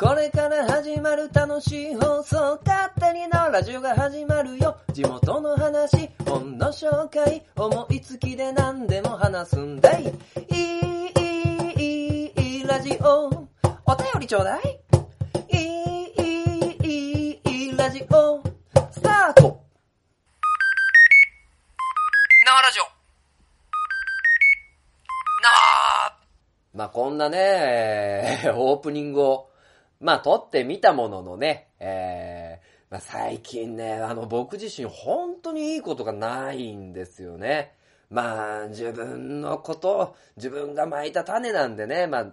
これから始まる楽しい放送、勝手にのラジオが始まるよ。地元の話、本の紹介、思いつきで何でも話すんだい。いい、いい、いい、ラジオ。お便りちょうだい。いい、いい、いい、ラジオ。スタート生ラジオ生まあ、こんなね、オープニングを、まあ、撮ってみたもののね、えー、まあ、最近ね、あの、僕自身本当にいいことがないんですよね。まあ、自分のこと、自分が巻いた種なんでね、まあ、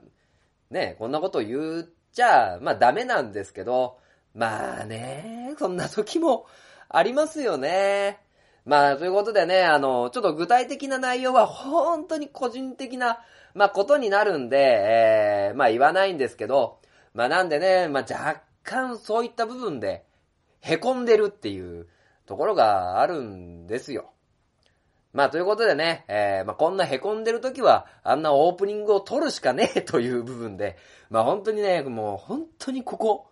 ね、こんなこと言っちゃ、まあダメなんですけど、まあね、そんな時もありますよね。まあ、ということでね、あの、ちょっと具体的な内容は本当に個人的な、まあ、ことになるんで、えー、まあ言わないんですけど、まあなんでね、まあ若干そういった部分で、凹んでるっていうところがあるんですよ。まあということでね、えー、まあこんな凹んでる時は、あんなオープニングを撮るしかねえ という部分で、まあ本当にね、もう本当にここ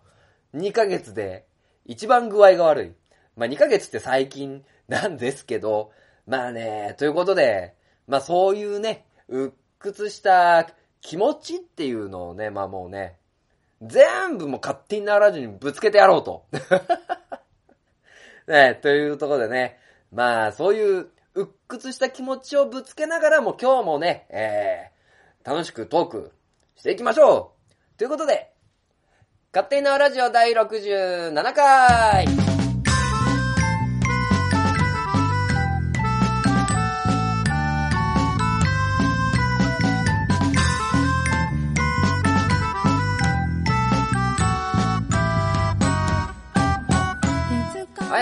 2ヶ月で一番具合が悪い。まあ2ヶ月って最近なんですけど、まあね、ということで、まあそういうね、鬱屈した気持ちっていうのをね、まあもうね、全部もう勝手にならずにぶつけてやろうと。ね、というところでね、まあそういう鬱屈した気持ちをぶつけながらも今日もね、えー、楽しくトークしていきましょう。ということで、勝手になラジオ第67回。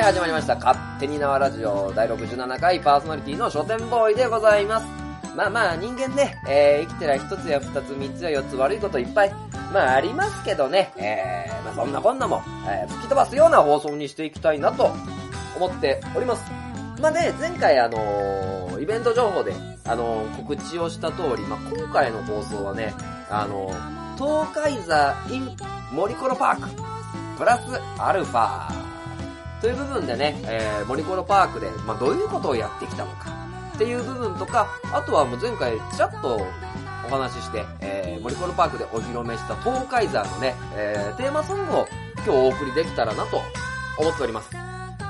始まりました。勝手に縄ラジオ第67回パーソナリティの書店ボーイでございます。まあまあ人間ね、えー、生きてりゃ一つや二つ三つや四つ悪いこといっぱい、まあありますけどね、えー、まあそんなこんなも、えー、吹き飛ばすような放送にしていきたいなと思っております。まあね、前回あのー、イベント情報で、あのー、告知をした通り、まあ今回の放送はね、あのー、東海座 in 森コロパーク、プラスアルファ、という部分でね、えー、森コロパークで、まあ、どういうことをやってきたのかっていう部分とか、あとはもう前回ちらっとお話しして、えー、森コロパークでお披露目した東海山のね、えー、テーマソングを今日お送りできたらなと思っております。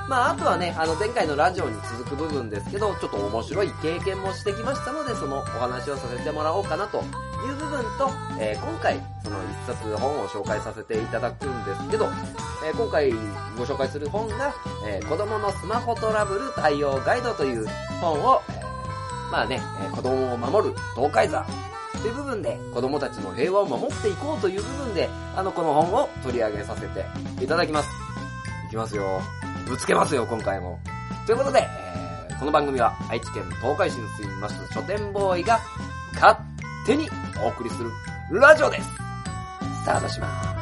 まあ、あとはね、あの前回のラジオに続く部分ですけど、ちょっと面白い経験もしてきましたので、そのお話をさせてもらおうかなという部分と、えー、今回、その一冊本を紹介させていただくんですけど、えー、今回ご紹介する本が、えー、子供のスマホトラブル対応ガイドという本を、えー、まあね、え、子供を守る東海座という部分で子供たちの平和を守っていこうという部分で、あの、この本を取り上げさせていただきます。いきますよ。ぶつけますよ、今回も。ということで、えー、この番組は愛知県東海市に住みます書店ボーイが勝手にお送りするラジオです。スタートします。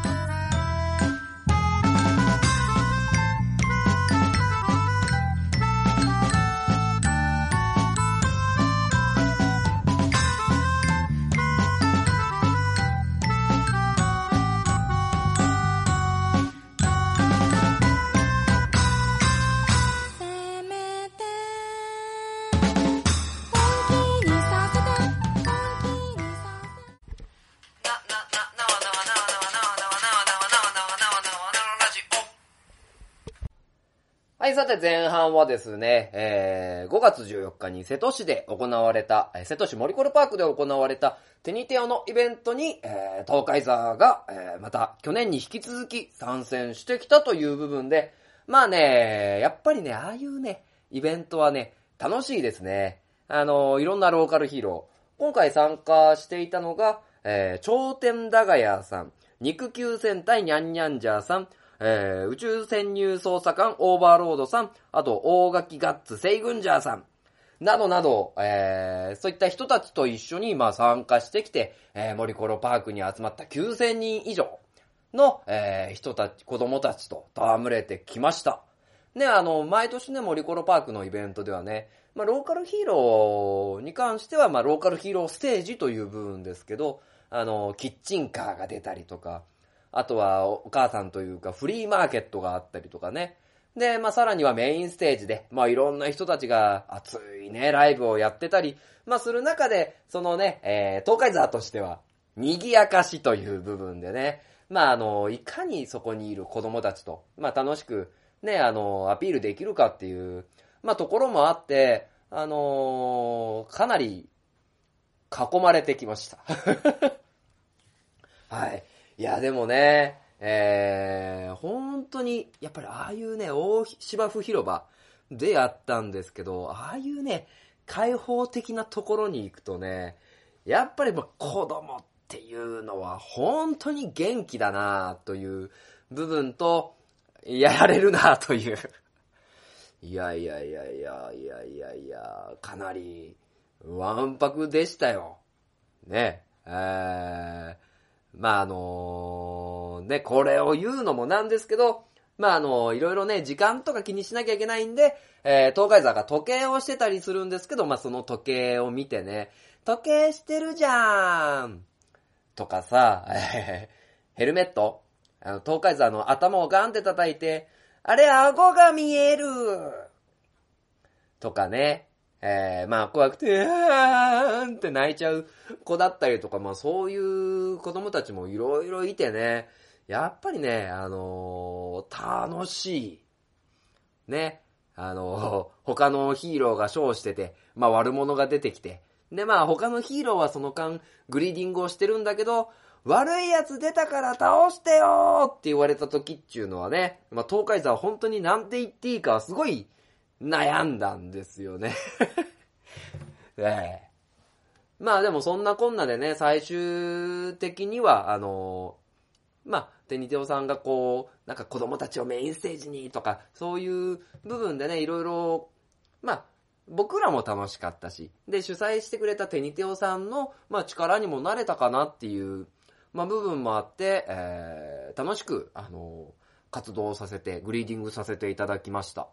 さて前半はですね、えー、5月14日に瀬戸市で行われた、瀬戸市森コルパークで行われたテニテオのイベントに、えー、東海座が、えー、また去年に引き続き参戦してきたという部分で、まあね、やっぱりね、ああいうね、イベントはね、楽しいですね。あの、いろんなローカルヒーロー。今回参加していたのが、えー、頂点ダガヤさん、肉球戦隊ニャンニャンジャーさん、えー、宇宙潜入捜査官オーバーロードさん、あと大垣ガッツセイグンジャーさん、などなど、えー、そういった人たちと一緒に、まあ、参加してきて、えー、森コロパークに集まった9000人以上の、えー、人たち、子供たちと戯れてきました。ね、あの、毎年ね、森コロパークのイベントではね、まあ、ローカルヒーローに関しては、まあ、ローカルヒーローステージという部分ですけど、あの、キッチンカーが出たりとか、あとはお母さんというかフリーマーケットがあったりとかね。で、まあさらにはメインステージで、まあいろんな人たちが熱いね、ライブをやってたり、まあする中で、そのね、えー、東海座としては、賑やかしという部分でね、まああの、いかにそこにいる子供たちと、まあ楽しく、ね、あの、アピールできるかっていう、まあところもあって、あのーかなり囲まれてきました。はい。いや、でもね、えー、本当に、やっぱりああいうね、大芝生広場でやったんですけど、ああいうね、開放的なところに行くとね、やっぱりま子供っていうのは本当に元気だなという部分と、やられるなという。いやいやいやいやいやいやいや、かなり、わんぱくでしたよ。ね。えー、まああのね、これを言うのもなんですけど、まああのいろいろね、時間とか気にしなきゃいけないんで、えー、東海座が時計をしてたりするんですけど、まあその時計を見てね、時計してるじゃーんとかさ、え ーヘルメットあの、東海座の頭をガンって叩いて、あれ、顎が見えるとかね。えー、まあ怖くて、あーんって泣いちゃう子だったりとか、まあそういう子供たちもいろいろいてね、やっぱりね、あのー楽しい。ね。あのー他のヒーローがショーしてて、まあ悪者が出てきて、でまあ他のヒーローはその間グリーディングをしてるんだけど、悪いやつ出たから倒してよーって言われた時っていうのはね、まあ東海座は本当になんて言っていいかすごい悩んだんですよね。ええまあでもそんなこんなでね、最終的には、あのまあ、テニテオさんがこう、なんか子供たちをメインステージにとか、そういう部分でね、いろいろ、まあ、僕らも楽しかったし、で、主催してくれたテニテオさんの、まあ、力にもなれたかなっていう、まあ、部分もあって、えー、楽しく、あの活動させて、グリーディングさせていただきました。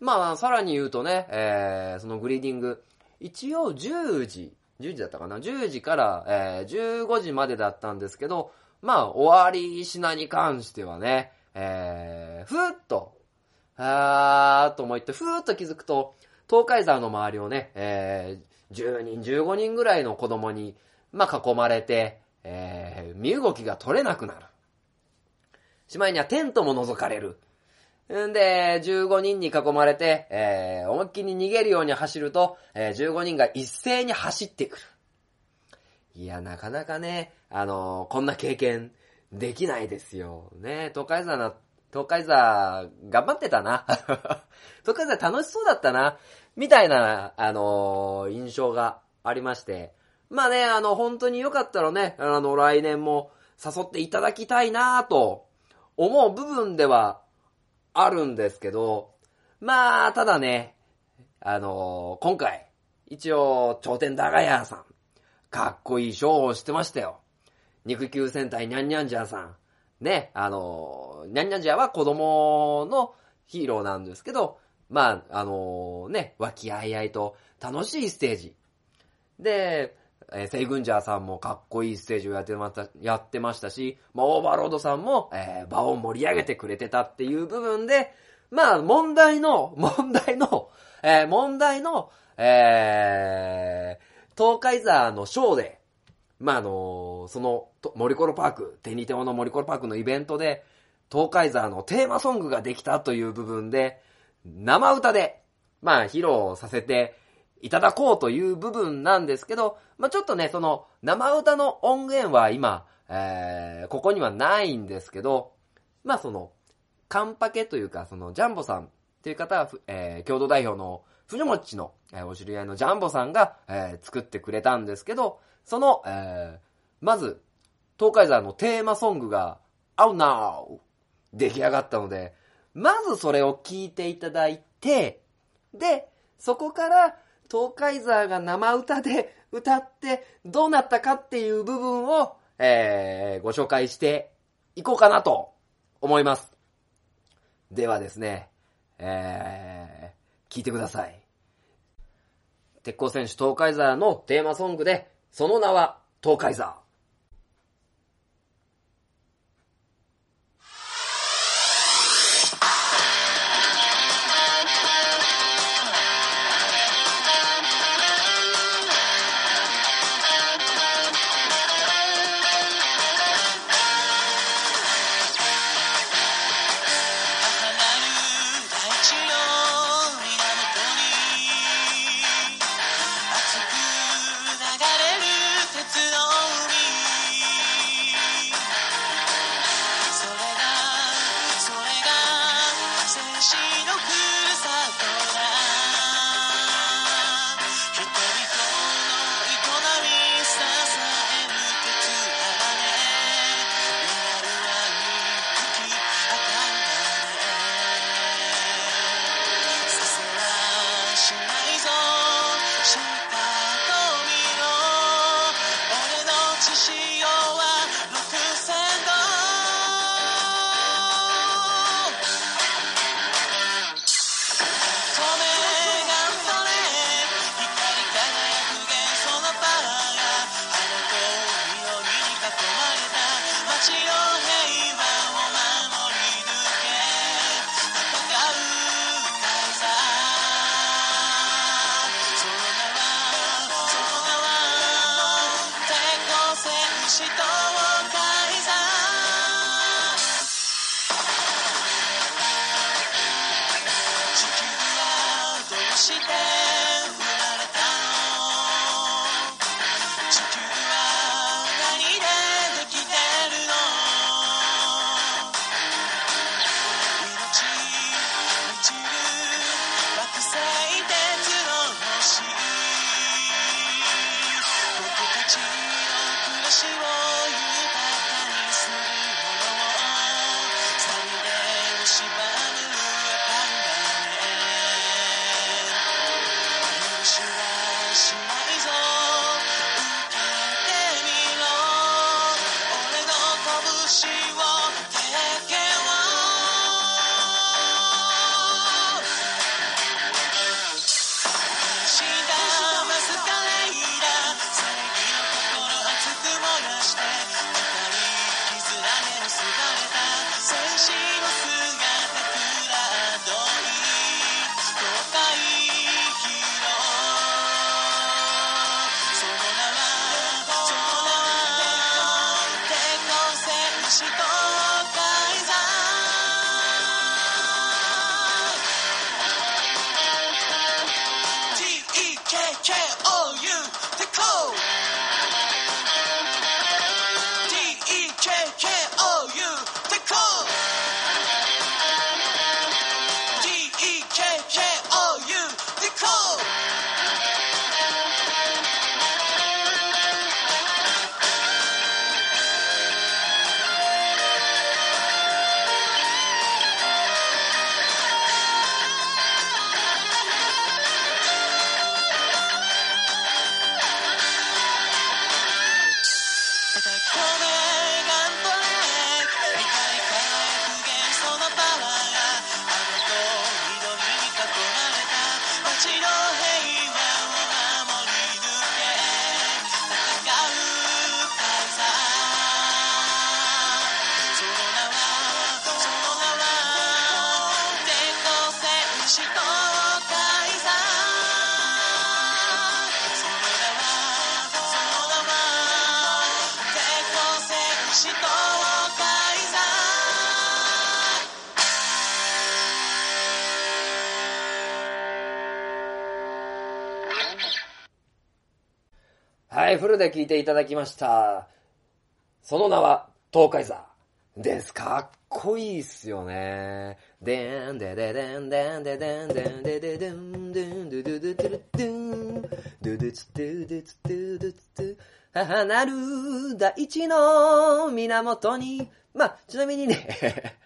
まあ、さらに言うとね、えー、そのグリーディング、一応10時、10時だったかな ?10 時から、えー、15時までだったんですけど、まあ、終わり品に関してはね、えー、ふーっと、あーと思って、ふーっと気づくと、東海沢の周りをね、えー、10人、15人ぐらいの子供に、まあ、囲まれて、えー、身動きが取れなくなる。しまいにはテントも覗かれる。んで、15人に囲まれて、えー、思いっきり逃げるように走ると、えー、15人が一斉に走ってくる。いや、なかなかね、あのーこんな経験できないですよ。ね、東海座な、東海座、頑張ってたな。東海座楽しそうだったな。みたいな、あのー印象がありまして。まあね、あの、本当によかったらね、あの、来年も誘っていただきたいなと思う部分ではあるんですけど、まあ、ただね、あのー今回、一応、頂点ダガヤーさん、かっこいいショーをしてましたよ。肉球戦隊ニャンニャンジャーさん。ね、あのニャンニャンジャーは子供のヒーローなんですけど、まあ、あのね、和気あいあいと楽しいステージ。で、えーセイグンジャーさんもかっこいいステージをやってました、やってましたし、まあ、オーバーロードさんも、えー場を盛り上げてくれてたっていう部分で、まあ、問題の、問題の、えー問題の、えー、東海座のショーで、まあ、あのその、と森コロパーク、テニテオの森コロパークのイベントで、東海座のテーマソングができたという部分で、生歌で、まあ、披露させていただこうという部分なんですけど、まあ、ちょっとね、その、生歌の音源は今、えー、ここにはないんですけど、まあ、その、カンパケというか、その、ジャンボさんっていう方は、えー、共同代表の藤もっちの、えーお知り合いのジャンボさんが、えー作ってくれたんですけど、その、えーまず、東海沢のテーマソングが、Oh No! 出来上がったので、まずそれを聞いていただいて、で、そこから、東海ザーが生歌で 歌ってどうなったかっていう部分を、えーご紹介していこうかなと思います。ではですね、えー、聞いてください。鉄鋼選手東海ザーのテーマソングで、その名は東海ザー。で聞いていただきました。その名は、東海座。です。かっこいいっすよね。でんでででんでんででんでんでででんでんででででででん。ドゥドゥツドゥドゥツドゥドゥツドゥ。母なる大地の源に。まあ、ちなみにね、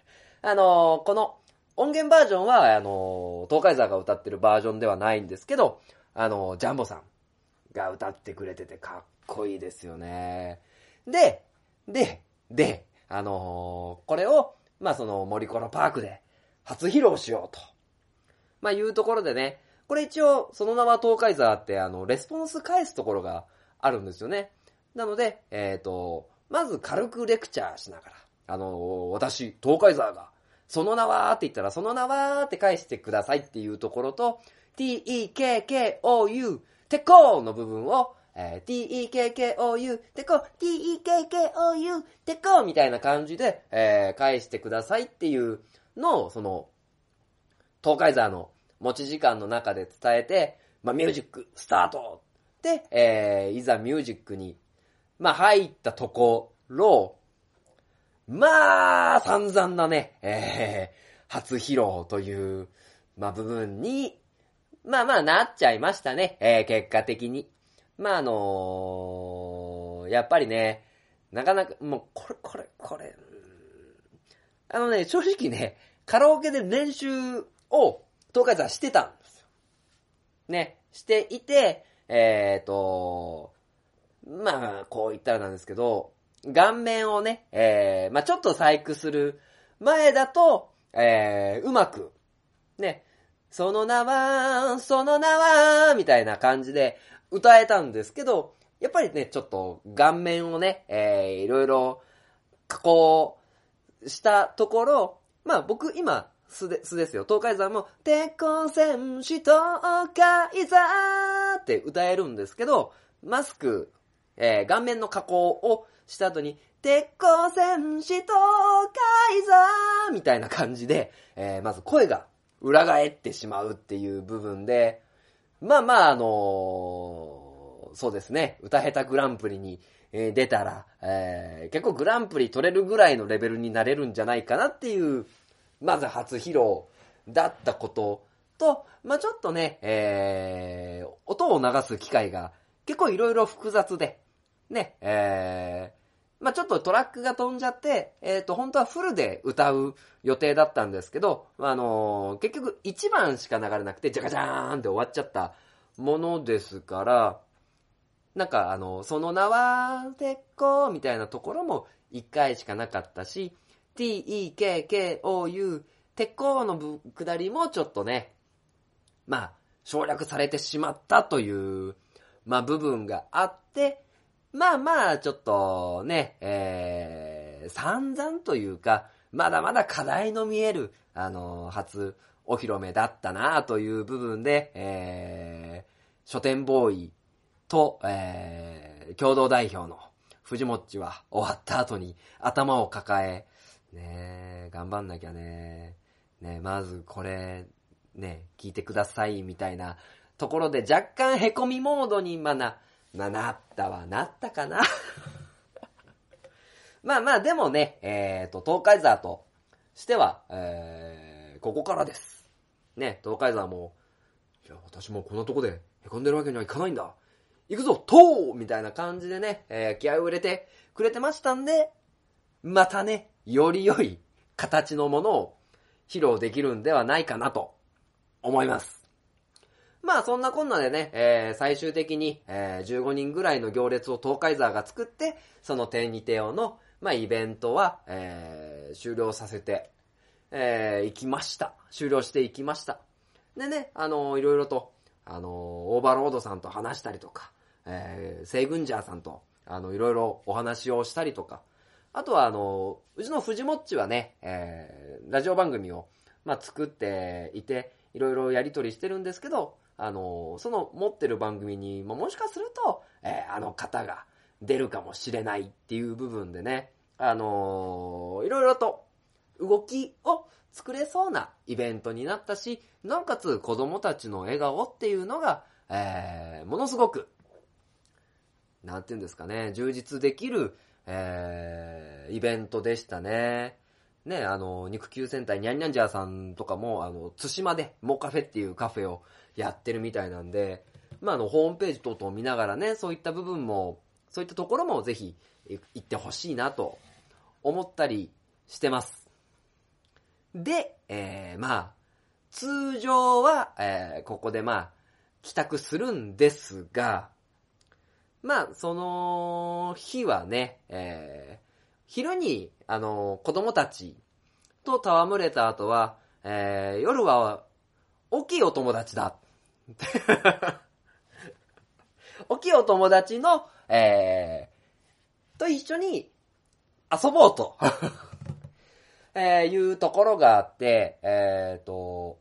あのこの音源バージョンは、あの東海座が歌ってるバージョンではないんですけど、あのジャンボさん。が歌ってくれててかっこいいですよね。で、で、で、あのーこれを、まあその森コロパークで初披露しようと。まあいうところでね、これ一応その名は東海座ってあの、レスポンス返すところがあるんですよね。なので、えっ、と、まず軽くレクチャーしながら、あのー私、東海座が、その名はって言ったら、その名はって返してくださいっていうところと、t-e-k-k-o-u てこーの部分を、えー t-e-k-k-o-u てこ、t-e-k-k-o-u てこみたいな感じで、えー返してくださいっていうのを、その、東海沢の持ち時間の中で伝えて、まあ、ミュージックスタートで、えーいざミュージックに、まあ、入ったところ、まあ、散々なね、えー初披露という、まあ、部分に、まあまあなっちゃいましたね、えー結果的に。まああのーやっぱりね、なかなか、もう、これ、これ、これ、あのね、正直ね、カラオケで練習を、東海座してたんですよ。ね、していて、えっ、と、まあ、こう言ったらなんですけど、顔面をね、えー、まあちょっと細工する前だと、えー、うまく、ね、その名は、その名は、みたいな感じで歌えたんですけど、やっぱりね、ちょっと顔面をね、えー、いろいろ加工したところ、まあ僕今、素で、素ですよ。東海山も、鉄鋼戦士東海山って歌えるんですけど、マスク、えー顔面の加工をした後に、鉄鋼戦士東海山みたいな感じで、えーまず声が裏返ってしまうっていう部分で、まあまあ、あのーそうですね、歌下手グランプリに、えー出たら、えー結構グランプリ取れるぐらいのレベルになれるんじゃないかなっていう、まず初披露だったことと、まあちょっとね、えー音を流す機会が結構いろいろ複雑で、ね、えーまあちょっとトラックが飛んじゃって、えっ、と、本当はフルで歌う予定だったんですけど、あのー結局1番しか流れなくて、ジャカジャーンって終わっちゃったものですから、なんかあの、その名は、鉄鋼みたいなところも1回しかなかったし、t-e-k-k-o-u、鉄鋼のぶ下りもちょっとね、まあ、省略されてしまったという、まあ部分があって、まあまあ、ちょっとね、えー、散々というか、まだまだ課題の見える、あの、初お披露目だったなという部分で、えー、書店ボーイと、えー、共同代表の藤もっちは終わった後に頭を抱え、ね、頑張んなきゃね。ねまずこれ、ね聞いてくださいみたいなところで若干凹みモードにまな、まあ、なったはなったかな。まあまあでもね、えっ、と、東海沢としては、えー、ここからです。ね、東海沢も、いや、私もこんなとこで凹んでるわけにはいかないんだ。行くぞ、とうみたいな感じでね、えー気合を入れてくれてましたんで、またね、より良い形のものを披露できるんではないかなと思います。まあそんなこんなでね、えー最終的に、えー15人ぐらいの行列を東海沢が作って、その天にテオの、まあイベントは、えー終了させて、えー行きました。終了していきました。でね、あのーいろいろと、あのーオーバーロードさんと話したりとか、えー、セイグンジャーさんと、あの、いろいろお話をしたりとか、あとは、あのーうちの藤もっちはね、えーラジオ番組を、まあ、作っていて、いろいろやりとりしてるんですけど、あのその持ってる番組に、もしかすると、えーあの方が出るかもしれないっていう部分でね、あのーいろいろと動きを作れそうなイベントになったし、なおかつ子供たちの笑顔っていうのが、えーものすごく、なんていうんですかね、充実できる、えーイベントでしたね。ね、あの、肉球戦隊ニャンニャンジャーさんとかも、あの、津島でモカフェっていうカフェをやってるみたいなんで、まあ、あの、ホームページ等々見ながらね、そういった部分も、そういったところもぜひ行ってほしいなと思ったりしてます。で、えー、まあ、通常は、えーここでまあ、帰宅するんですが、まあ、その日はね、えー昼に、あの、子供たちと戯れた後は、えー夜は、大きいお友達だ。大きいお友達の、えーと一緒に遊ぼうと。えーいうところがあって、えっ、と、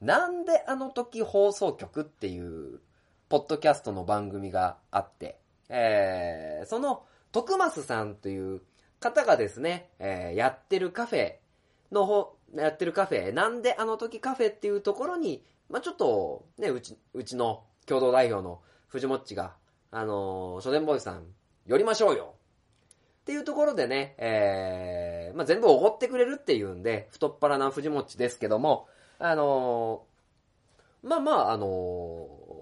なんであの時放送局っていう、ポッドキャストの番組があって、えーその、徳増さんという方がですね、えーやってるカフェの方、やってるカフェ、なんであの時カフェっていうところに、まあちょっと、ね、うち、うちの共同代表の藤もっちが、あのー書店ボーイさん、寄りましょうよ。っていうところでね、えー、まあ、全部おごってくれるっていうんで、太っ腹な藤もっちですけども、あのーまあまあ、あのー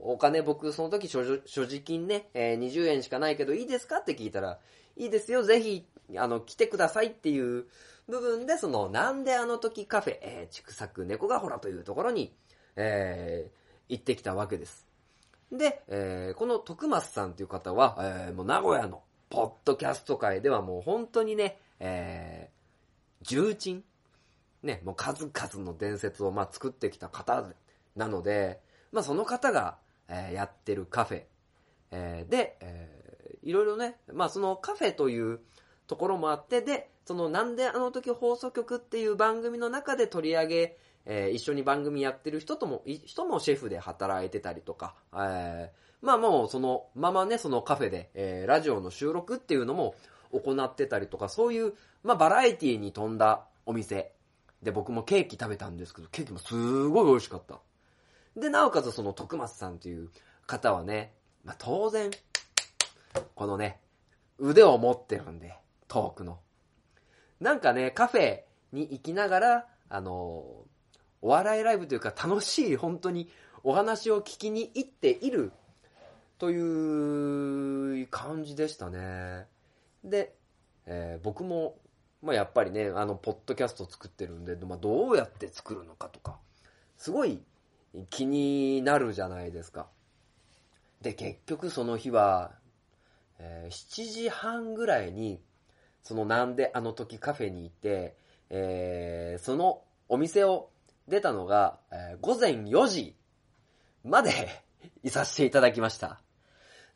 お金僕その時所持金ね、えー20円しかないけどいいですかって聞いたら、いいですよ、ぜひ、あの、来てくださいっていう部分で、その、なんであの時カフェ、えー、畜作猫がほらというところに、えー行ってきたわけです。で、えーこの徳松さんという方は、えーもう名古屋のポッドキャスト界ではもう本当にね、えー重鎮ね、もう数々の伝説をまあ作ってきた方なので、まあその方が、えーやってるカフェ、えーで、えーいろいろね、まあそのカフェというところもあって、で、そのなんであの時放送局っていう番組の中で取り上げ、えー一緒に番組やってる人とも、人もシェフで働いてたりとか、えーまあもうそのままね、そのカフェで、えーラジオの収録っていうのも行ってたりとか、そういう、まあバラエティに富んだお店。で、僕もケーキ食べたんですけど、ケーキもすごい美味しかった。で、なおかつその徳松さんという方はね、まあ当然、このね、腕を持ってるんで、トークの。なんかね、カフェに行きながら、あの、お笑いライブというか楽しい本当にお話を聞きに行っているという感じでしたね。で、えー僕も、まあ、やっぱりね、あの、ポッドキャスト作ってるんで、まあ、どうやって作るのかとか、すごい気になるじゃないですか。で、結局その日は、えー7時半ぐらいに、そのなんであの時カフェに行って、えーそのお店を出たのが、えー午前4時まで いさせていただきました。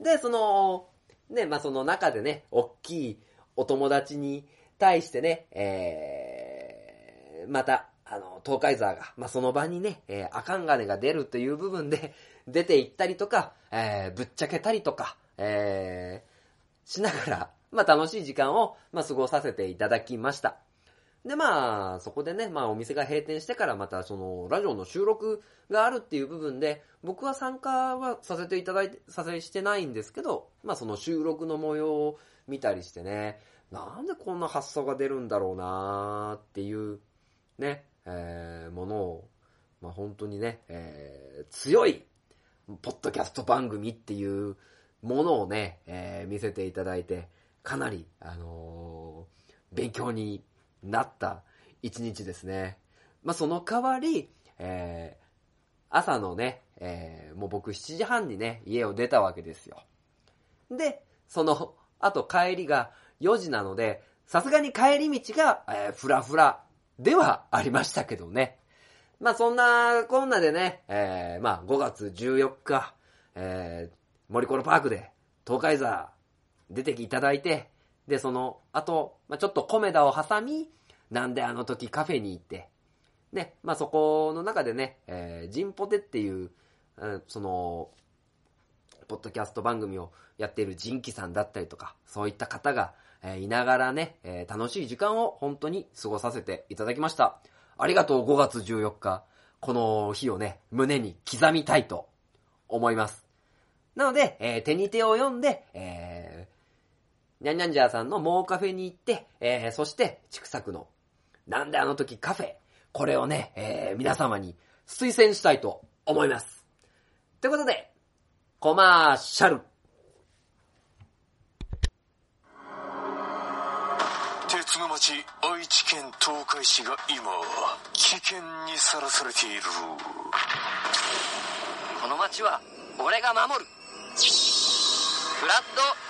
で、その、ね、まあ、その中でね、大きいお友達に対してね、えーまた、あの、東海沢が、まあ、その場にね、えー、赤ん金が出るという部分で、出て行ったりとか、えーぶっちゃけたりとか、えーしながら、まあ、楽しい時間を、まあ、過ごさせていただきました。で、まあ、そこでね、まあ、お店が閉店してからまた、その、ラジオの収録があるっていう部分で、僕は参加はさせていただいて、させしてないんですけど、まあ、その収録の模様を見たりしてね、なんでこんな発想が出るんだろうなーっていう、ね、えーものを、まあ、本当にね、えー強い、ポッドキャスト番組っていうものをね、えー見せていただいて、かなり、あのー勉強になった一日ですね。まあ、その代わり、えー朝のね、えーもう僕7時半にね、家を出たわけですよ。で、その、あと帰りが4時なので、さすがに帰り道が、えー、ふらふらではありましたけどね。まあそんなこんなでね、えー、まあ5月14日、えー、森コロパークで東海座出ていただいて、で、その後、まあちょっとコメダを挟み、なんであの時カフェに行って、ね、まあそこの中でね、えー、ジンポテっていう、うんその、ポッドキャスト番組をやっているジンキさんだったりとか、そういった方が、えーいながらね、えー楽しい時間を本当に過ごさせていただきました。ありがとう5月14日。この日をね、胸に刻みたいと思います。なので、えー手に手を読んで、えー、にゃんにゃんジャーさんのモーカフェに行って、えーそして、チクサクの、なんであの時カフェ、これをね、えー皆様に推薦したいと思います。ということで、コマーシャル。鉄の町愛知県東海市が今危険にさらされているこの街は俺が守るフラッド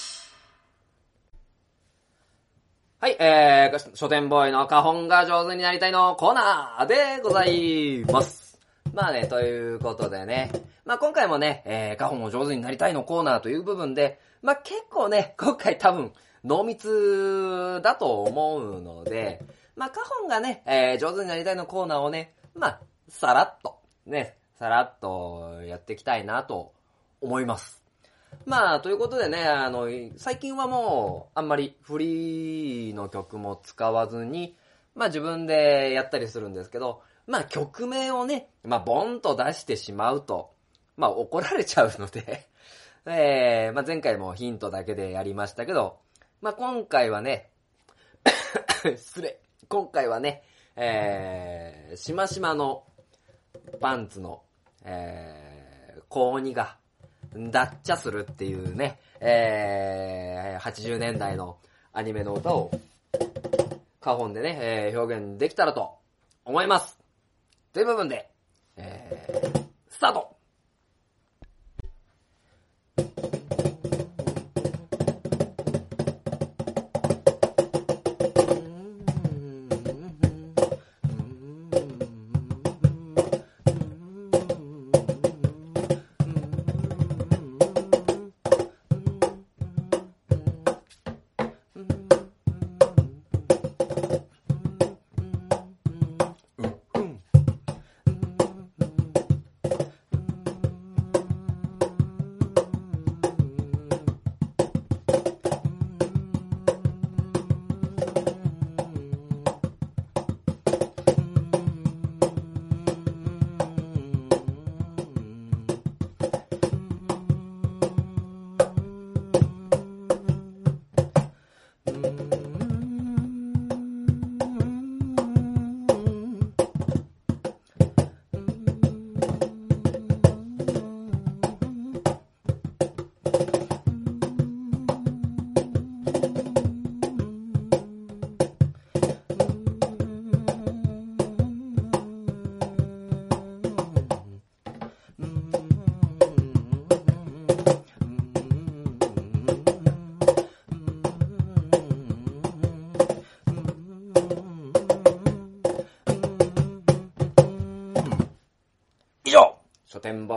はい、えー、書店ボーイの花本が上手になりたいのコーナーでございます。まあね、ということでね、まあ今回もね、えー、花本を上手になりたいのコーナーという部分で、まあ結構ね、今回多分、濃密だと思うので、まあ花本がね、えー、上手になりたいのコーナーをね、まあ、さらっと、ね、さらっとやっていきたいなと思います。まあ、ということでね、あの、最近はもう、あんまりフリーの曲も使わずに、まあ自分でやったりするんですけど、まあ曲名をね、まあボンと出してしまうと、まあ怒られちゃうので、えー、まあ前回もヒントだけでやりましたけど、まあ今回はね、失礼。今回はね、えー、しましまのパンツの、えー、高2が、ダッチャするっていうね、えー、80年代のアニメの歌を花本でね、えー表現できたらと思います。という部分で、え、ー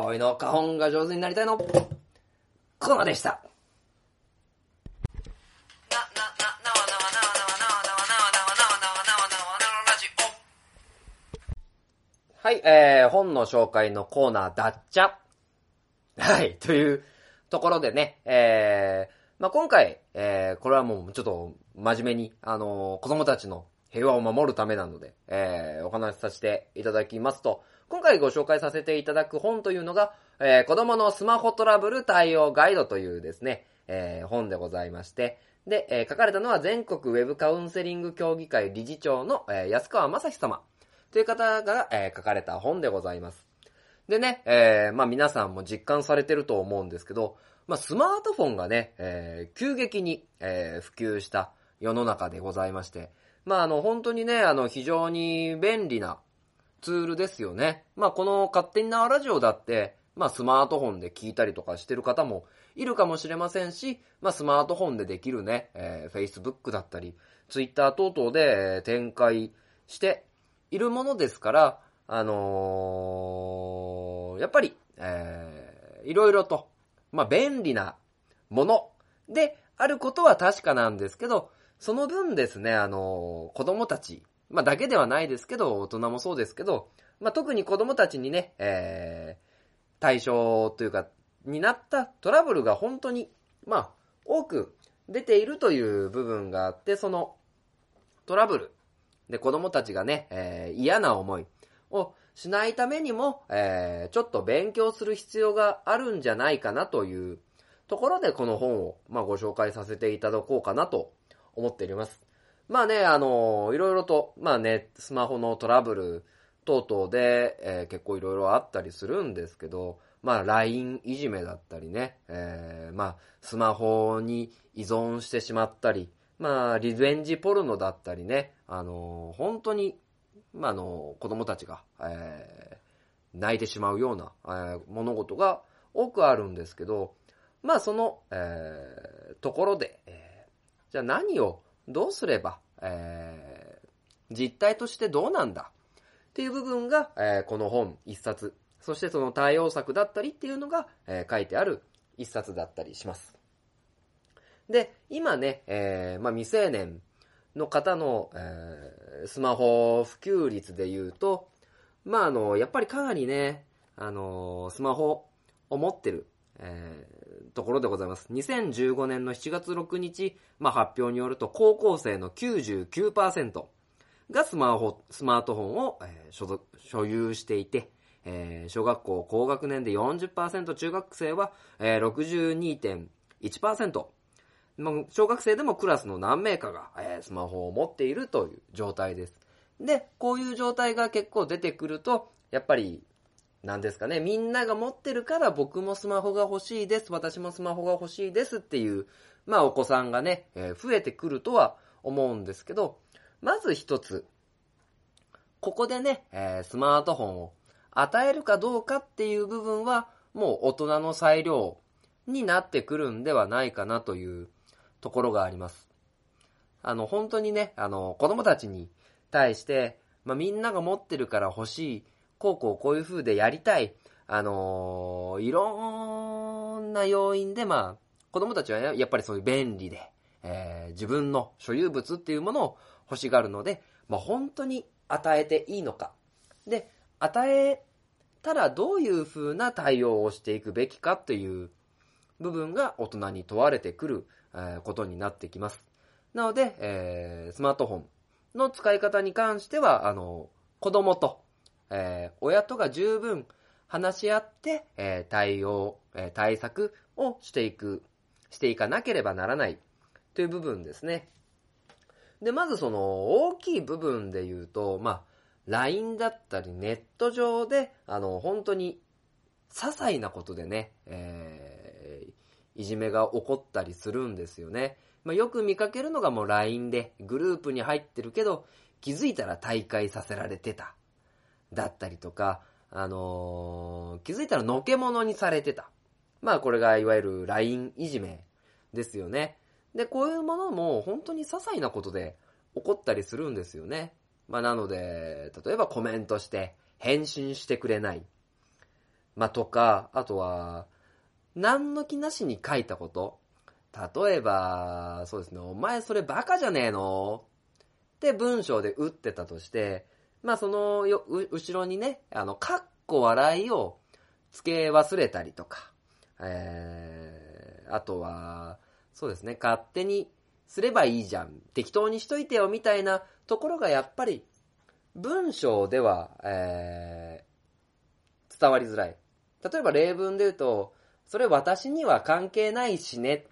書店ボーイの花本が上手になりたいのコーナーでした。はい、えー、本の紹介のコーナー、だっちゃ。はい、というところでね、えー、まあ、今回、えー、これはもうちょっと真面目に、あのー子供たちの平和を守るためなので、えー、お話しさせていただきますと、今回ご紹介させていただく本というのが、えー、子供のスマホトラブル対応ガイドというですね、えー、本でございまして、で、えー書かれたのは全国ウェブカウンセリング協議会理事長の、えー安川正史様という方が、えー書かれた本でございます。でね、えーまあ皆さんも実感されてると思うんですけど、まあスマートフォンがね、えー急激に、えー普及した世の中でございまして、まああの本当にね、あの非常に便利なツールですよね。まあこの勝手に縄ラジオだって、まあスマートフォンで聞いたりとかしてる方もいるかもしれませんし、まあスマートフォンでできるね、えー Facebook だったり、Twitter 等々で展開しているものですから、あのーやっぱり、えーいろいろと、まあ便利なものであることは確かなんですけど、その分ですね、あのー子供たち、まあだけではないですけど、大人もそうですけど、まあ特に子供たちにね、えー対象というか、になったトラブルが本当に、まあ、多く出ているという部分があって、そのトラブルで子供たちがね、えー嫌な思いをしないためにも、えーちょっと勉強する必要があるんじゃないかなというところでこの本を、まあ、ご紹介させていただこうかなと思っております。まあね、あのいろいろと、まあね、スマホのトラブル等々で、えー結構いろいろあったりするんですけど、まあ LINE いじめだったりね、えーまあスマホに依存してしまったり、まあリベンジポルノだったりね、あの本当に、まああの子供たちが、えー泣いてしまうような、えー物事が多くあるんですけど、まあその、えーところで、えーじゃあ何をどうすれば、えー実態としてどうなんだ？っていう部分が、えーこの本一冊、そしてその対応策だったりっていうのが、えー書いてある一冊だったりします。で、今ね、えーまあ、未成年の方の、えースマホ普及率で言うと、まあ、あの、やっぱりかなりね、あの、スマホを持ってる、えところでございます。2015年の7月6日、まあ、発表によると、高校生の99%がスマホ、スマートフォンを、えー所属所有していて、えー小学校高学年で40%、中学生は、えー62.1%、まあ小学生でもクラスの何名かが、えースマホを持っているという状態です。で、こういう状態が結構出てくると、やっぱり、なんですかね、みんなが持ってるから僕もスマホが欲しいです、私もスマホが欲しいですっていう、まあお子さんがね、えー増えてくるとは思うんですけど、まず一つ、ここでね、えースマートフォンを与えるかどうかっていう部分は、もう大人の裁量になってくるんではないかなというところがあります。あの、本当にね、あの、子供たちに対して、まあ、みんなが持ってるから欲しい、こうこうこういう風でやりたい、あのーいろんな要因で、まあ、子供たちはややっぱりそういう便利で、えー自分の所有物っていうものを欲しがるので、まあ、本当に与えていいのか。で、与えたらどういう風な対応をしていくべきかという部分が大人に問われてくる、えーことになってきます。なので、えースマートフォンの使い方に関しては、あの、子供と、えー親とが十分話し合って、えー対応、えー対策をしていく、していかなければならないという部分ですね。で、まずその大きい部分で言うと、まあ、LINE だったりネット上で、あの、本当に、些細なことでね、えーいじめが起こったりするんですよね。まあ、よく見かけるのがもう LINE で、グループに入ってるけど、気づいたら大会させられてた。だったりとか、あのー気づいたらのけ者にされてた。まあこれがいわゆる LINE いじめですよね。で、こういうものも本当に些細なことで起こったりするんですよね。まあなので、例えばコメントして返信してくれない。まあとか、あとは、何の気なしに書いたこと。例えば、そうですね、お前それバカじゃねえのって文章で打ってたとして、まあそのよ、後ろにね、あの、かっこ笑いを付け忘れたりとか、えー、あとは、そうですね、勝手にすればいいじゃん、適当にしといてよみたいなところがやっぱり文章では、えー、伝わりづらい。例えば例文で言うと、それ私には関係ないしねっ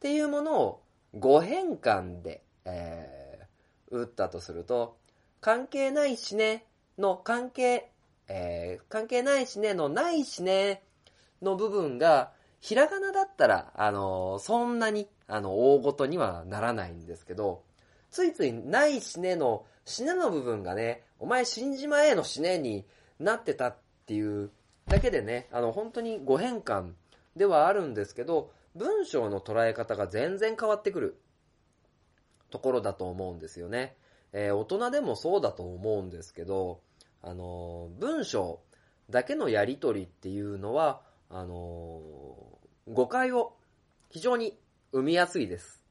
ていうものを語変換で、えー、打ったとすると、関係ないしねの関係、えー関係ないしねのないしねの部分が、ひらがなだったら、あのーそんなに、あの、大ごとにはならないんですけど、ついついないしねの、しねの部分がね、お前死んじまえのしねになってたっていうだけでね、あの、本当に語変換ではあるんですけど、文章の捉え方が全然変わってくるところだと思うんですよね。えー大人でもそうだと思うんですけど、あのー文章だけのやりとりっていうのは、あのー誤解を非常に生みやすいです。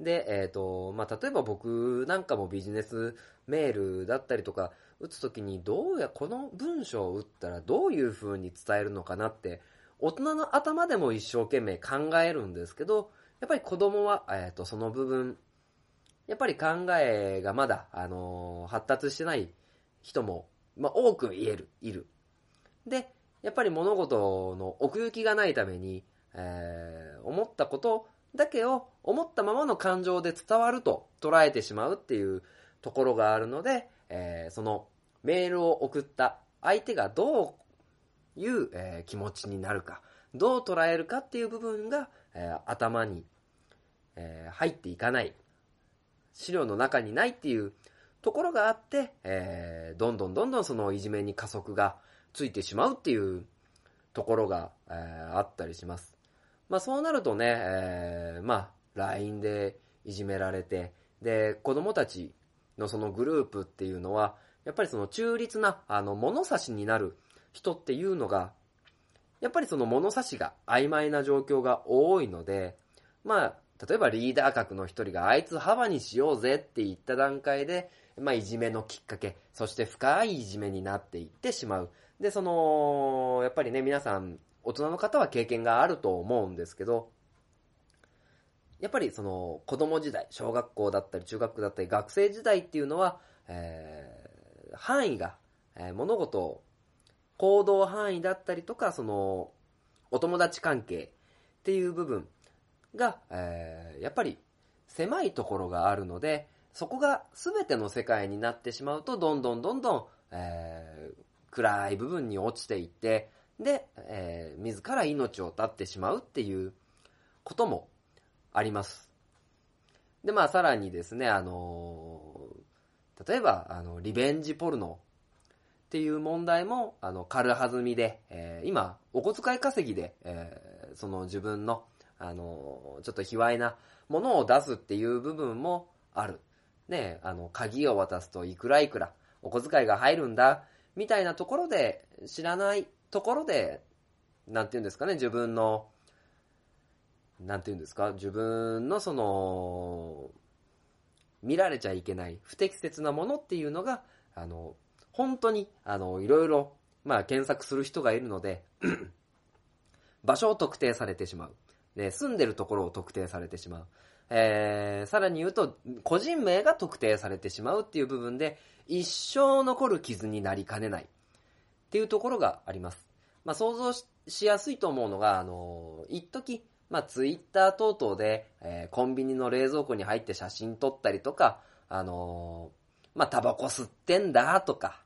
で、えっ、と、まあ、例えば僕なんかもビジネスメールだったりとか打つときにどうや、この文章を打ったらどういう風に伝えるのかなって、大人の頭でも一生懸命考えるんですけど、やっぱり子供は、えっ、と、その部分、やっぱり考えがまだ、あのー発達してない人も、まあ、多く言える、いる。で、やっぱり物事の奥行きがないために、えー思ったことだけを思ったままの感情で伝わると捉えてしまうっていうところがあるので、えーそのメールを送った相手がどういう、えー気持ちになるか、どう捉えるかっていう部分が、えー頭に、えー入っていかない。資料の中にないっていうところがあって、えーどんどんどんどんそのいじめに加速がついてしまうっていうところが、えーあったりします。まあそうなるとね、えーまあ LINE でいじめられて、で、子供たちのそのグループっていうのは、やっぱりその中立な、あの、物差しになる人っていうのが、やっぱりその物差しが曖昧な状況が多いので、まあ、例えばリーダー格の一人があいつ幅にしようぜって言った段階で、まあ、いじめのきっかけ、そして深いいじめになっていってしまう。で、その、やっぱりね、皆さん、大人の方は経験があると思うんですけど、やっぱりその子供時代、小学校だったり中学校だったり学生時代っていうのは、えー範囲が、えー物事を行動範囲だったりとか、そのお友達関係っていう部分が、えーやっぱり狭いところがあるので、そこが全ての世界になってしまうと、どんどんどんどん、えー暗い部分に落ちていって、で、えー自ら命を絶ってしまうっていうこともあります。で、まあ、さらにですね、あの例えば、あの、リベンジポルノっていう問題も、あの、軽はずみで、えー今、お小遣い稼ぎで、えーその自分の、あのちょっと卑猥なものを出すっていう部分もある。ね、あの、鍵を渡すといくらいくら、お小遣いが入るんだ、みたいなところで、知らないところで、なんていうんですかね、自分の、なんていうんですか、自分のその、見られちゃいけない不適切なものっていうのが、あの、本当に、あの、いろいろ、まあ、検索する人がいるので、場所を特定されてしまう。で、住んでるところを特定されてしまう。えー、さらに言うと、個人名が特定されてしまうっていう部分で、一生残る傷になりかねない。っていうところがあります。まあ、想像しやすいと思うのが、あの、一時まあ、ツイッター等々で、えーコンビニの冷蔵庫に入って写真撮ったりとか、あのまあ、タバコ吸ってんだとか、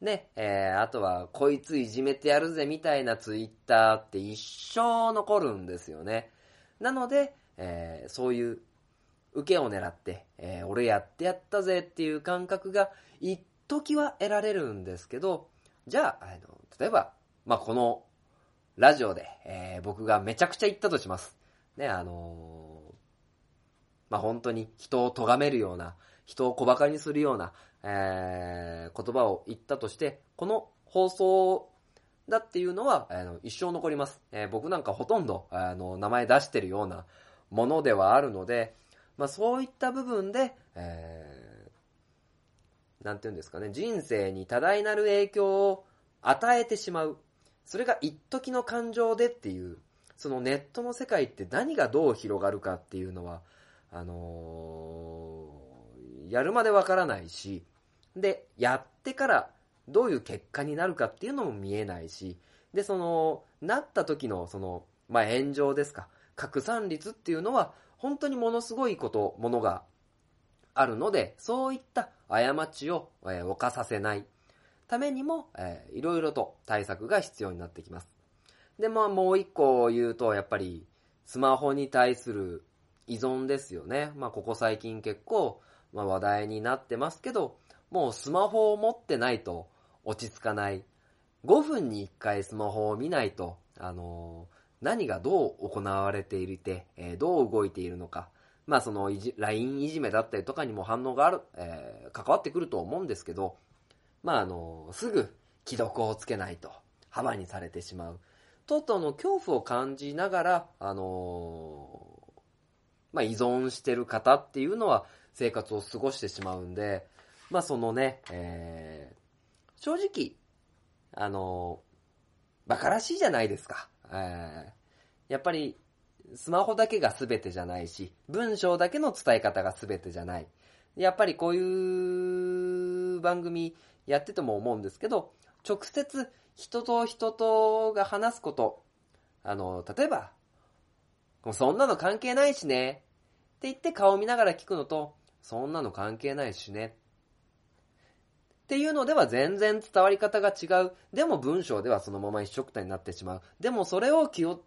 ね、えーあとは、こいついじめてやるぜみたいなツイッターって一生残るんですよね。なので、えーそういう受けを狙って、えー俺やってやったぜっていう感覚が一時は得られるんですけど、じゃあ、あの、例えば、まあ、このラジオで、えー僕がめちゃくちゃ言ったとします。ね、あのーまあ、本当に人を咎めるような、人を小馬鹿にするような、えー言葉を言ったとして、この放送だっていうのは、あの一生残ります。えー僕なんかほとんど、あの、名前出してるようなものではあるので、まあ、そういった部分で、えーなんていうんですかね、人生に多大なる影響を与えてしまう。それが一時の感情でっていう、そのネットの世界って何がどう広がるかっていうのは、あのーやるまでわからないし、で、やってからどういう結果になるかっていうのも見えないし、で、その、なった時の、その、まあ、炎上ですか、拡散率っていうのは、本当にものすごいこと、ものがあるので、そういった過ちを、えー犯させないためにも、えーいろいろと対策が必要になってきます。で、まあもう一個言うと、やっぱりスマホに対する依存ですよね。まあここ最近結構、まあ、話題になってますけど、もうスマホを持ってないと落ち着かない。5分に1回スマホを見ないと、あのー何がどう行われていて、えーどう動いているのか。まあそのいじ、LINE いじめだったりとかにも反応がある、えー関わってくると思うんですけど、まああのーすぐ既読をつけないと幅にされてしまう。と々の恐怖を感じながら、あのまあ依存してる方っていうのは生活を過ごしてしまうんで、まあそのね、えー正直、あのー、馬鹿らしいじゃないですか。えーやっぱり、スマホだけが全てじゃないし、文章だけの伝え方が全てじゃない。やっぱりこういう番組やってても思うんですけど、直接人と人とが話すこと、あの、例えば、もうそんなの関係ないしね。って言って顔見ながら聞くのと、そんなの関係ないしね。っていうのでは全然伝わり方が違う。でも文章ではそのまま一緒くたになってしまう。でもそれを気を、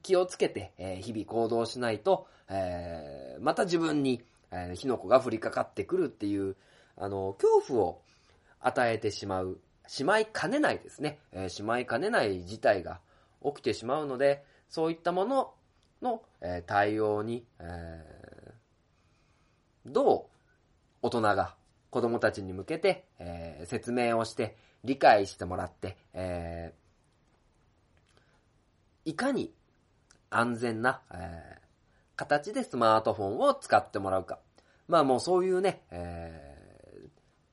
気をつけて、えー日々行動しないと、えーまた自分に、えー火の粉が降りかかってくるっていう、あの、恐怖を与えてしまう、しまいかねないですね。えーしまいかねない事態が起きてしまうので、そういったものの、えー対応に、えーどう大人が子供たちに向けて、えー説明をして、理解してもらって、えーいかに安全な、えー形でスマートフォンを使ってもらうか。まあもうそういうね、えー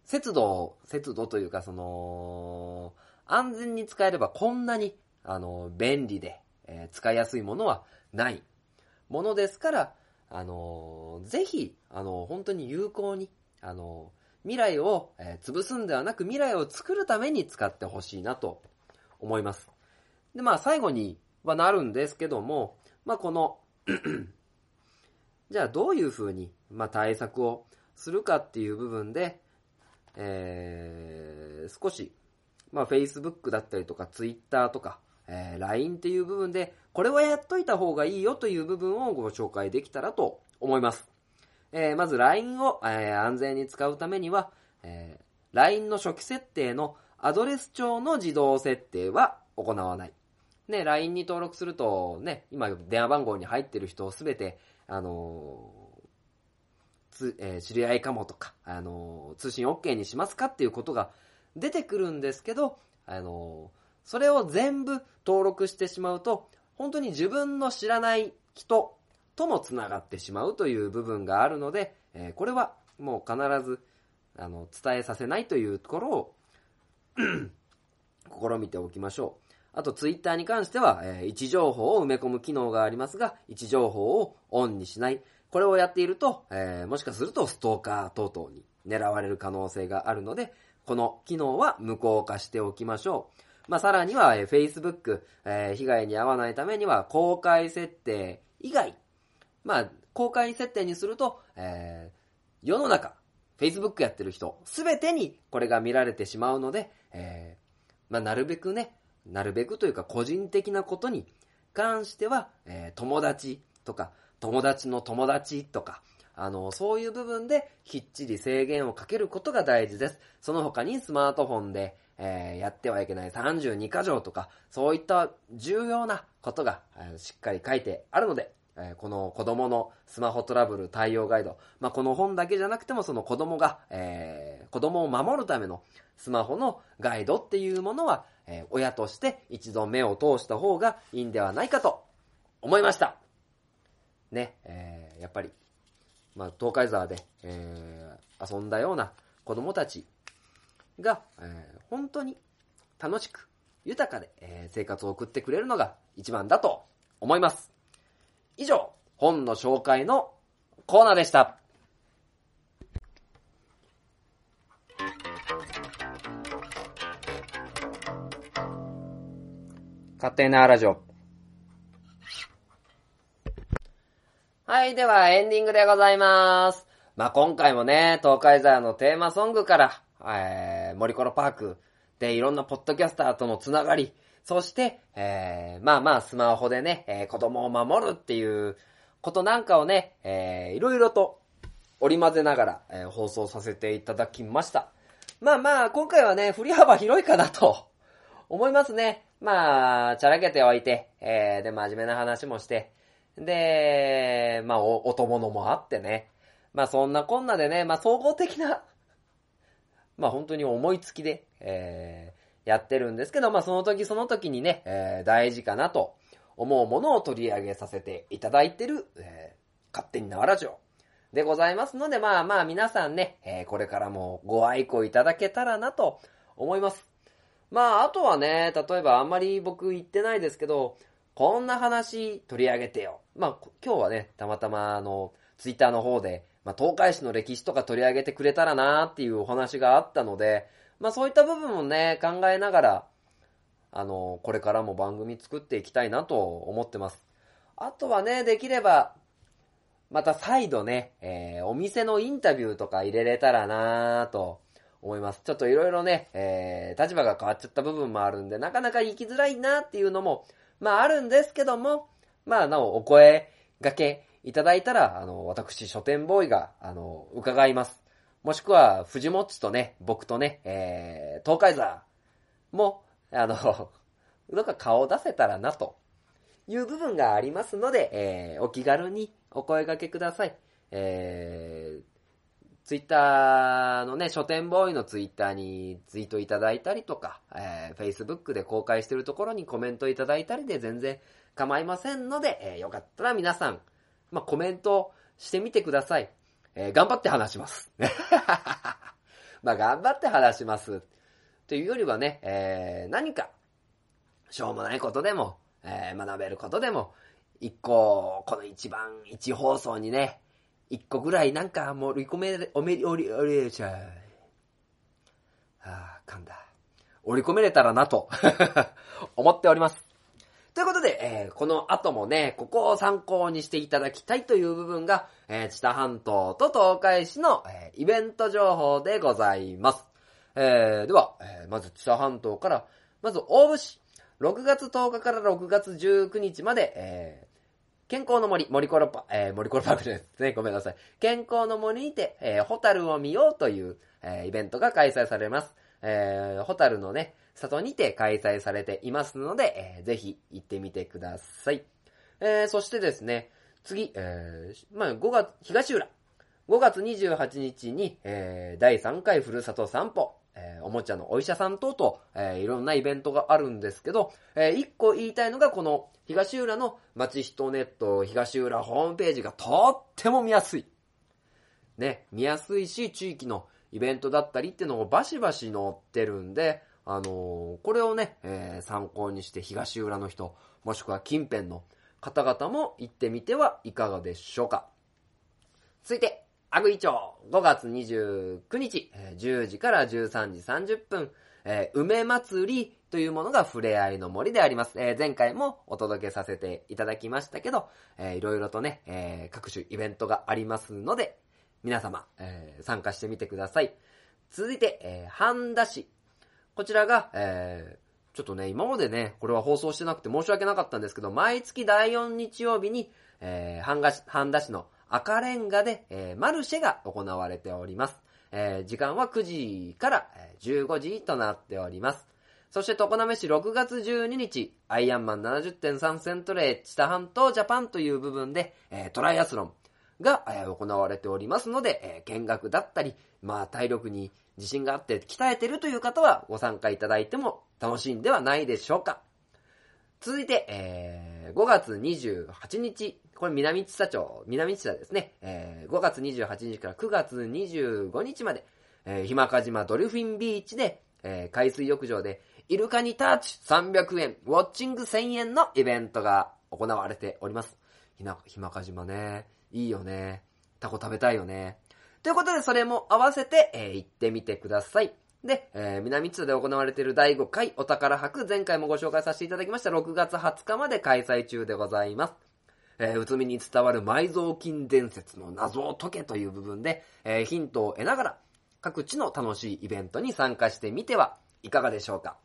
節度、節度というかその、安全に使えればこんなに、あの、便利で、えー使いやすいものはないものですから、あの、ぜひ、あの、本当に有効に、あの、未来を、え潰すんではなく未来を作るために使ってほしいなと思います。で、まあ最後にはなるんですけども、まあこの、じゃあどういうふうに、まあ、対策をするかっていう部分で、えー少し、まあ、Facebook だったりとか Twitter とか、えー LINE っていう部分で、これはやっといた方がいいよという部分をご紹介できたらと思います。えーまず LINE を、えー安全に使うためには、えー LINE の初期設定のアドレス帳の自動設定は行わない。ね、LINE に登録すると、ね、今電話番号に入ってる人をすべて、あのつ、えー知り合いかもとか、あのー通信 OK にしますかっていうことが出てくるんですけど、あのーそれを全部登録してしまうと、本当に自分の知らない人とも繋がってしまうという部分があるので、えーこれはもう必ず、あの、伝えさせないというところを、試みておきましょう。あと、ツイッターに関しては、えー位置情報を埋め込む機能がありますが、位置情報をオンにしない。これをやっていると、えーもしかするとストーカー等々に狙われる可能性があるので、この機能は無効化しておきましょう。まあ、さらには、えー Facebook、えー被害に遭わないためには、公開設定以外、まあ、公開設定にすると、えー世の中、Facebook やってる人、すべてにこれが見られてしまうので、えーまあ、なるべくね、なるべくというか個人的なことに関しては、えー友達とか、友達の友達とか、あの、そういう部分できっちり制限をかけることが大事です。その他にスマートフォンで、えーやってはいけない32箇条とか、そういった重要なことが、えーしっかり書いてあるので、えーこの子供のスマホトラブル対応ガイド、まあ、この本だけじゃなくてもその子供が、えー子供を守るためのスマホのガイドっていうものは、えー親として一度目を通した方がいいんではないかと思いました。ね、えーやっぱり、まあ、東海沢で、えー遊んだような子供たちが、えー本当に楽しく、豊かで、えー生活を送ってくれるのが一番だと思います。以上、本の紹介のコーナーでした。勝手なラジオ。はい、ではエンディングでございます。まあ、今回もね、東海沢のテーマソングから、えー、森コロパークでいろんなポッドキャスターとのつながり、そして、えー、まあまあスマホでね、えー子供を守るっていうことなんかをね、えー、いろいろと織り交ぜながら、えー放送させていただきました。まあまあ、今回はね、振り幅広いかなと 思いますね。まあ、チャラけておいて、えー、で、真面目な話もして、で、まあ、お、お供のもあってね。まあ、そんなこんなでね、まあ、総合的な、まあ、本当に思いつきで、えー、やってるんですけど、まあ、その時その時にね、えー、大事かなと思うものを取り上げさせていただいてる、えー、勝手に縄ラジオでございますので、まあまあ皆さんね、えーこれからもご愛顧いただけたらなと思います。まあ、あとはね、例えばあんまり僕言ってないですけど、こんな話取り上げてよ。まあ、今日はね、たまたまあの、ツイッターの方で、まあ、東海市の歴史とか取り上げてくれたらなーっていうお話があったので、まあそういった部分もね、考えながら、あの、これからも番組作っていきたいなと思ってます。あとはね、できれば、また再度ね、えーお店のインタビューとか入れれたらなーと思います。ちょっといろいろね、えー立場が変わっちゃった部分もあるんで、なかなか行きづらいなっていうのも、まああるんですけども、まあなおお声掛けいただいたら、あの、私書店ボーイが、あの、伺います。もしくは、藤もっちとね、僕とね、えー、東海座も、あの、どっか顔を出せたらなという部分がありますので、えーお気軽にお声掛けください。えー、ツイッターのね、書店ボーイのツイッターにツイートいただいたりとか、えー、Facebook で公開してるところにコメントいただいたりで全然構いませんので、えーよかったら皆さん、まあ、コメントしてみてください。えー頑張って話します。まあ、頑張って話します。というよりはね、えー何か、しょうもないことでも、えー学べることでも、一個、この一番、一放送にね、一個ぐらいなんか盛り込め、おめり、おり、おり、ちゃい。ああ、噛んだ。織り込めれたらなと、思っております。ということで、えーこの後もね、ここを参考にしていただきたいという部分が、えー、知多半島と東海市の、えーイベント情報でございます。えーでは、えーまず知多半島から、まず大府市、6月10日から6月19日まで、えー健康の森、森コロパ、えー、森コロパークですね。ごめんなさい。健康の森にて、えー、ホタルを見ようという、えー、イベントが開催されます。えー、ホタルのね、里にて開催されていますので、えー、ぜひ行ってみてください。えー、そしてですね、次、えー、まあ、5月、東浦。5月28日に、えー、第3回ふるさと散歩、えー、おもちゃのお医者さん等々、えー、いろんなイベントがあるんですけど、えー、一個言いたいのがこの東浦の町人ネット東浦ホームページがとっても見やすい。ね、見やすいし、地域のイベントだったりっていうのをバシバシ載ってるんで、あのー、これをね、えー、参考にして東浦の人、もしくは近辺の方々も行ってみてはいかがでしょうか。続いて、アグイ町、5月29日、10時から13時30分、えー、梅祭りというものが触れ合いの森であります。えー、前回もお届けさせていただきましたけど、えー、いろいろとね、えー、各種イベントがありますので、皆様、えー、参加してみてください。続いて、えー、半田市。こちらが、えー、ちょっとね、今までね、これは放送してなくて申し訳なかったんですけど、毎月第4日曜日に、えー、半田市半田市の赤レンガで、えー、マルシェが行われております。えー、時間は9時から15時となっております。そして、常滑市6月12日、アイアンマン70.3セントレー、知多半島ジャパンという部分で、えー、トライアスロンが、行われておりますので、え、見学だったり、まあ、体力に自信があって鍛えてるという方はご参加いただいても楽しいんではないでしょうか。続いて、えー、5月28日、これ南知多町、南知多ですね、えー、5月28日から9月25日まで、えー、ひまかじまドルフィンビーチで、えー、海水浴場で、イルカにタッチ300円、ウォッチング1000円のイベントが行われております。ひな、ひまかじまね、いいよね。タコ食べたいよね。ということで、それも合わせて、えー、行ってみてください。で、えー、南津で行われている第5回お宝博、前回もご紹介させていただきました6月20日まで開催中でございます。えー、うつみに伝わる埋蔵金伝説の謎を解けという部分で、えー、ヒントを得ながら、各地の楽しいイベントに参加してみてはいかがでしょうか。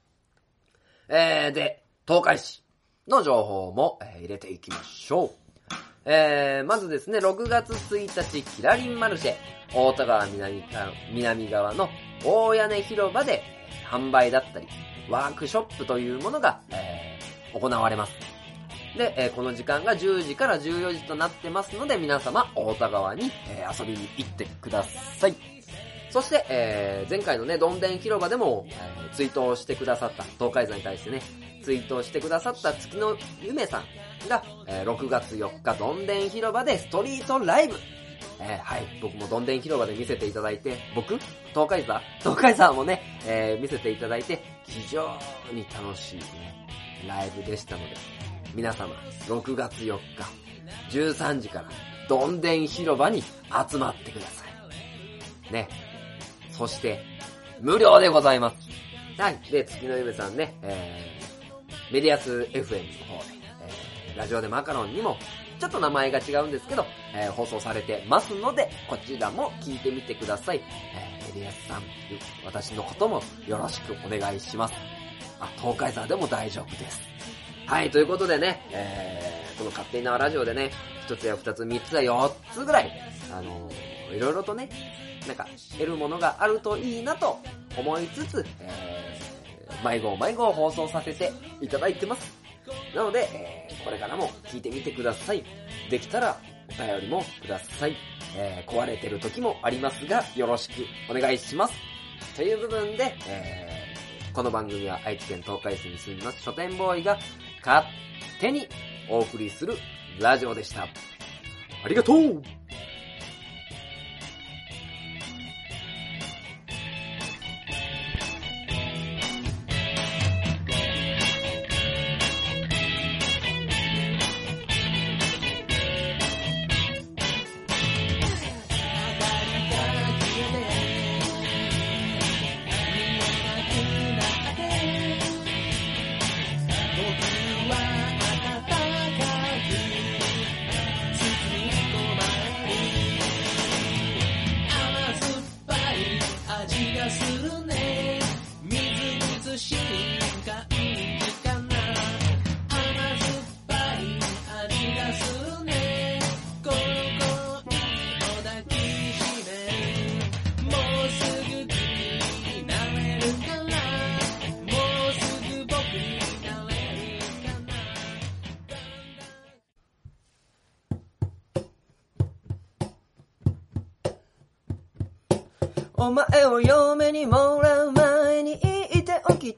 えー、で、東海市の情報も、えー、入れていきましょう。えー、まずですね、6月1日、キラリンマルシェ、大田川南南側の大屋根広場で販売だったり、ワークショップというものが、えー、行われます。で、えー、この時間が10時から14時となってますので、皆様、大田川に、え、遊びに行ってください。そして、えー、前回のね、どんでん広場でも、えー、ツイートをしてくださった、東海山に対してね、ツイートしてくださった月の夢さんが、えー、6月4日、どんでん広場でストリートライブえー、はい、僕もどんでん広場で見せていただいて、僕？東海座？東海座もね、えー、見せていただいて、非常に楽しいね、ライブでしたので、皆様、6月4日、13時から、どんでん広場に集まってください。ね。そして、無料でございます。はい。で、月の夢さんね、えー、メディアス FM の方で、えー、ラジオでマカロンにもちょっと名前が違うんですけど、えー、放送されてますので、こちらも聞いてみてください。えー、エリアスさん、私のこともよろしくお願いします。あ、東海座でも大丈夫です。はい、ということでね、えー、この勝手に縄ラジオでね、一つや二つ、三つや四つぐらい、あのー、いろいろとね、なんか、得るものがあるといいなと思いつつ、えー、迷子迷子を放送させていただいてます。なので、えー、これからも聞いてみてください。できたらお便りもください。えー、壊れてる時もありますが、よろしくお願いします。という部分で、えー、この番組は愛知県東海市に住みます書店ボーイが勝手にお送りするラジオでした。ありがとう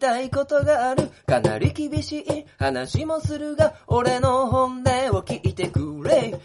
たいことがある。かなり厳しい話もするが、俺の本音を聞いてくれ。